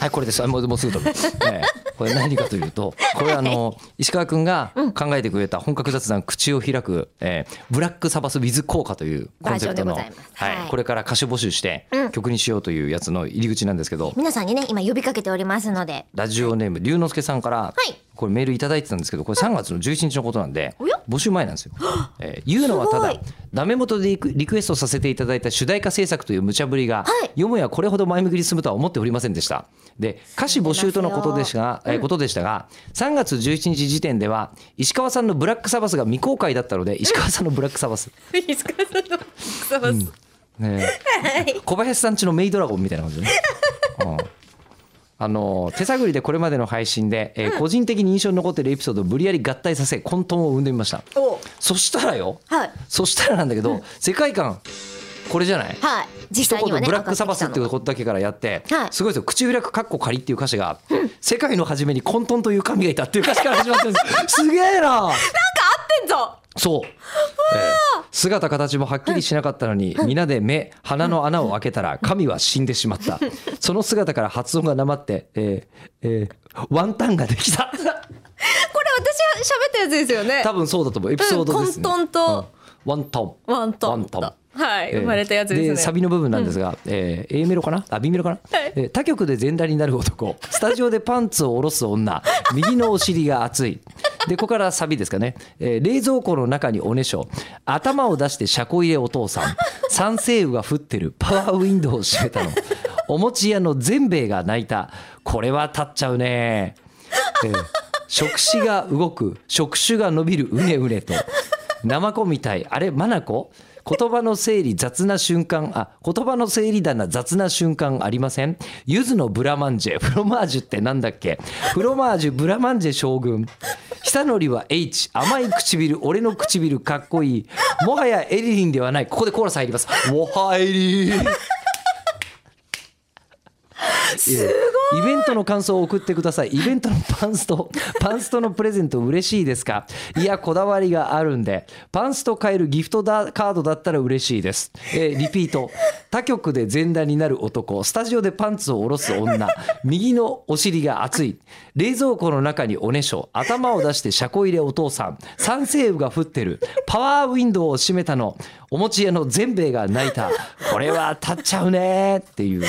はいこれです。もうもうすぐ飛ぶ、え えこれ何かというと これあの石川君が考えてくれた本格雑談口を開く、えーブラックサバスウィズ効果というコンセプトの、はい。はい、これから歌手募集して曲にしようというやつの入り口なんですけど、皆さんにね今呼びかけておりますので。ラジオネーム龍之介さんから、い。これメールいただいてたんですけどこれ3月の11日のことなんで募集前なんですよ。えー言うのはただダメ元でリクエストさせていただいた主題歌制作という無茶ぶりが、はい。よもやこれほど前向きに進むとは思っておりませんでした。で歌詞募集とのことでしたが、えーことでしたが3月11日時点では石川さんのブラックサバスが未公開だったので石川さんのブラックサバス、石川さんの草バス。ねえ。小林さんちのメイドラゴンみたいな感じでね。うん。あの手探りでこれまでの配信で、えー個人的に印象に残っているエピソードを無理やり合体させ混沌を生んでみました。お。そしたらよ。はい。そしたらなんだけど、世界観これじゃない？はい。実際にはね一言ブラックサバスっていうことだけからやって、はい。すごいですよ。口開くカッコ仮っていう歌詞が、世界の初めに混沌という神がいたっていう歌詞から始まってるんです。すげえな。ってんぞ。そう、ええ姿形もはっきりしなかったのに皆で目鼻の穴を開けたら神は死んでしまった。その姿から発音がなまって、えーえーワンタンができた。これ私は喋ったやつですよね。多分そうだと思う。エピソードですね、うん。混沌と。うん。ワンタン。ワンタン。ワンタンはい、えー生まれたやつですね。サビの部分なんですが、えー A メロかな？あ B メロかな、はい。えー他局で全裸になる男。スタジオでパンツを下ろす女。右のお尻が熱い。でここからサビですかね、えー冷蔵庫の中におねしょ。頭を出して車庫入れお父さん。酸性雨が降ってる。パワーウィンドウを閉めたの。お餅屋の全兵衛が泣いた。これは立っちゃうね、えー触手が動く。触手が伸びる。うねうねと。ナマコみたい。あれマナコ？言葉の整理雑な瞬間。あ言葉の整理棚雑な瞬間ありません？柚子のブラマンジェ。フロマージュってなんだっけ？フロマージュブラマンジェ将軍。久典は H 甘い唇俺の唇かっこいい。もはやエリリンではない。ここでコーラス入ります。もはエリン。すイベントの感想を送ってください。イベントのパンストパンストのプレゼント嬉しいですか？いやこだわりがあるんで。パンスト買えるギフトだカードだったら嬉しいです、えーリピート。他局で全裸になる男。スタジオでパンツを下ろす女。右のお尻が熱い。冷蔵庫の中におねしょ。頭を出して車庫入れお父さん。酸性雨が降ってる。パワーウィンドウを閉めたの。お餅屋の全兵衛が泣いた。これは立っちゃうねっていう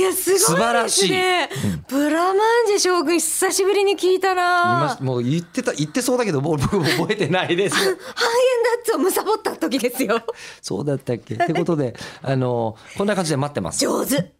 いやすごいですね。素晴らしい。ブラマンジェ将軍久しぶりに聞いたな。しもう言ってた言ってそうだけどもう僕も覚えてないです。ハーゲンダッツをむさぼった時ですよ。そうだったっけ。ってことであのこんな感じで待ってます。上手